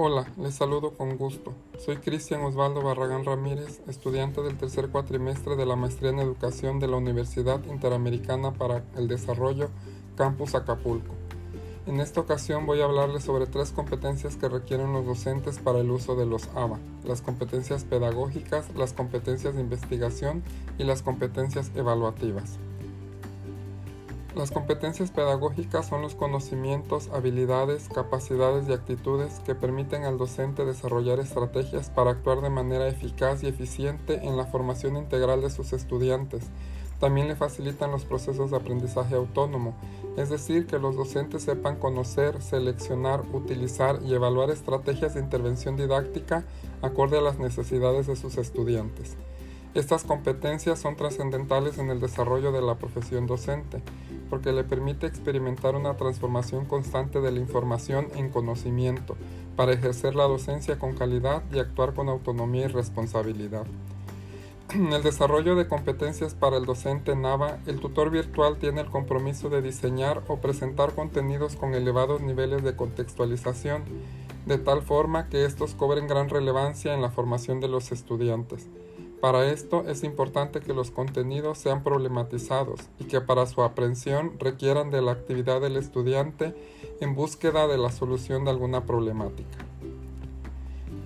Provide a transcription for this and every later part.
Hola, les saludo con gusto. Soy Cristian Osvaldo Barragán Ramírez, estudiante del tercer cuatrimestre de la Maestría en Educación de la Universidad Interamericana para el Desarrollo, Campus Acapulco. En esta ocasión voy a hablarles sobre tres competencias que requieren los docentes para el uso de los ABA, las competencias pedagógicas, las competencias de investigación y las competencias evaluativas. Las competencias pedagógicas son los conocimientos, habilidades, capacidades y actitudes que permiten al docente desarrollar estrategias para actuar de manera eficaz y eficiente en la formación integral de sus estudiantes. También le facilitan los procesos de aprendizaje autónomo, es decir, que los docentes sepan conocer, seleccionar, utilizar y evaluar estrategias de intervención didáctica acorde a las necesidades de sus estudiantes. Estas competencias son trascendentales en el desarrollo de la profesión docente, porque le permite experimentar una transformación constante de la información en conocimiento, para ejercer la docencia con calidad y actuar con autonomía y responsabilidad. En el desarrollo de competencias para el docente NAVA, el tutor virtual tiene el compromiso de diseñar o presentar contenidos con elevados niveles de contextualización, de tal forma que estos cobren gran relevancia en la formación de los estudiantes. Para esto es importante que los contenidos sean problematizados y que para su aprehensión requieran de la actividad del estudiante en búsqueda de la solución de alguna problemática.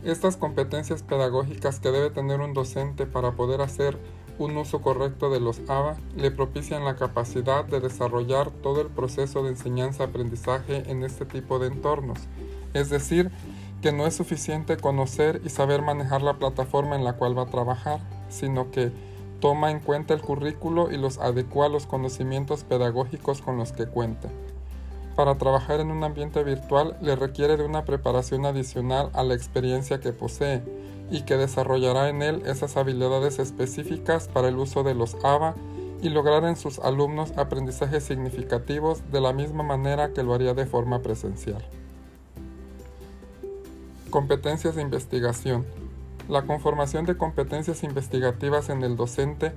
Estas competencias pedagógicas que debe tener un docente para poder hacer un uso correcto de los ABA le propician la capacidad de desarrollar todo el proceso de enseñanza-aprendizaje en este tipo de entornos, es decir, que no es suficiente conocer y saber manejar la plataforma en la cual va a trabajar, sino que toma en cuenta el currículo y los adecua a los conocimientos pedagógicos con los que cuenta. Para trabajar en un ambiente virtual le requiere de una preparación adicional a la experiencia que posee y que desarrollará en él esas habilidades específicas para el uso de los ABA y lograr en sus alumnos aprendizajes significativos de la misma manera que lo haría de forma presencial. Competencias de investigación. La conformación de competencias investigativas en el docente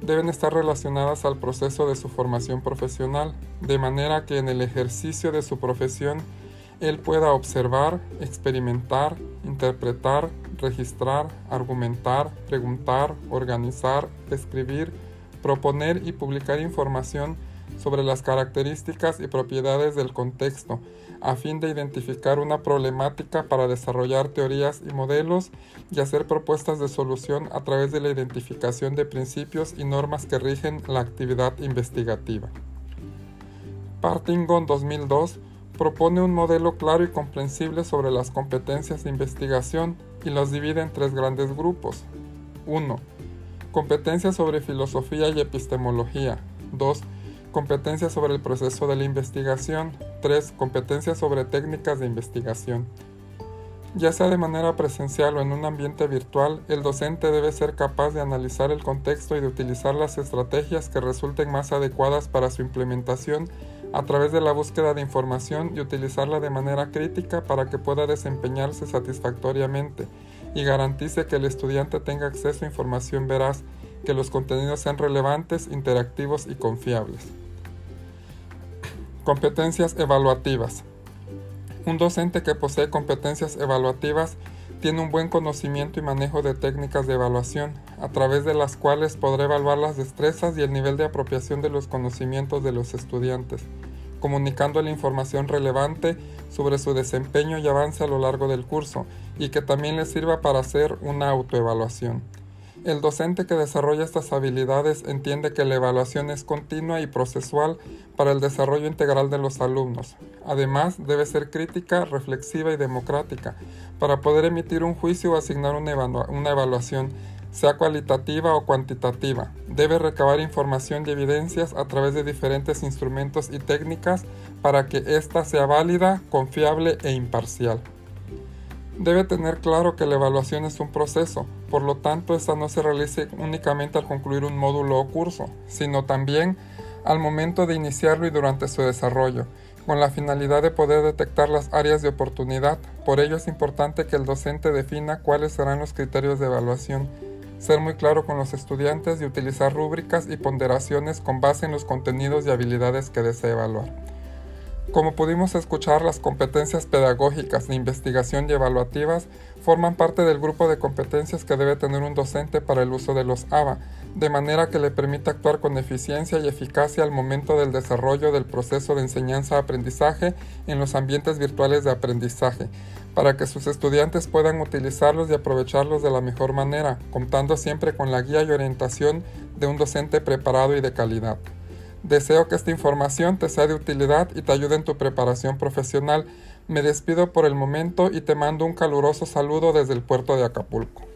deben estar relacionadas al proceso de su formación profesional, de manera que en el ejercicio de su profesión él pueda observar, experimentar, interpretar, registrar, argumentar, preguntar, organizar, escribir, proponer y publicar información sobre las características y propiedades del contexto, a fin de identificar una problemática para desarrollar teorías y modelos y hacer propuestas de solución a través de la identificación de principios y normas que rigen la actividad investigativa. Partingon 2002 propone un modelo claro y comprensible sobre las competencias de investigación y los divide en tres grandes grupos. 1. Competencias sobre filosofía y epistemología. 2 Competencias sobre el proceso de la investigación. 3. Competencias sobre técnicas de investigación. Ya sea de manera presencial o en un ambiente virtual, el docente debe ser capaz de analizar el contexto y de utilizar las estrategias que resulten más adecuadas para su implementación a través de la búsqueda de información y utilizarla de manera crítica para que pueda desempeñarse satisfactoriamente y garantice que el estudiante tenga acceso a información veraz, que los contenidos sean relevantes, interactivos y confiables. Competencias evaluativas. Un docente que posee competencias evaluativas tiene un buen conocimiento y manejo de técnicas de evaluación, a través de las cuales podrá evaluar las destrezas y el nivel de apropiación de los conocimientos de los estudiantes, comunicando la información relevante sobre su desempeño y avance a lo largo del curso, y que también le sirva para hacer una autoevaluación. El docente que desarrolla estas habilidades entiende que la evaluación es continua y procesual para el desarrollo integral de los alumnos. Además, debe ser crítica, reflexiva y democrática para poder emitir un juicio o asignar una, evaluación, sea cualitativa o cuantitativa. Debe recabar información y evidencias a través de diferentes instrumentos y técnicas para que ésta sea válida, confiable e imparcial. Debe tener claro que la evaluación es un proceso, por lo tanto esta no se realice únicamente al concluir un módulo o curso, sino también al momento de iniciarlo y durante su desarrollo, con la finalidad de poder detectar las áreas de oportunidad. Por ello es importante que el docente defina cuáles serán los criterios de evaluación, ser muy claro con los estudiantes y utilizar rúbricas y ponderaciones con base en los contenidos y habilidades que desea evaluar. Como pudimos escuchar, las competencias pedagógicas de investigación y evaluativas forman parte del grupo de competencias que debe tener un docente para el uso de los ABA, de manera que le permita actuar con eficiencia y eficacia al momento del desarrollo del proceso de enseñanza-aprendizaje en los ambientes virtuales de aprendizaje, para que sus estudiantes puedan utilizarlos y aprovecharlos de la mejor manera, contando siempre con la guía y orientación de un docente preparado y de calidad. Deseo que esta información te sea de utilidad y te ayude en tu preparación profesional. Me despido por el momento y te mando un caluroso saludo desde el puerto de Acapulco.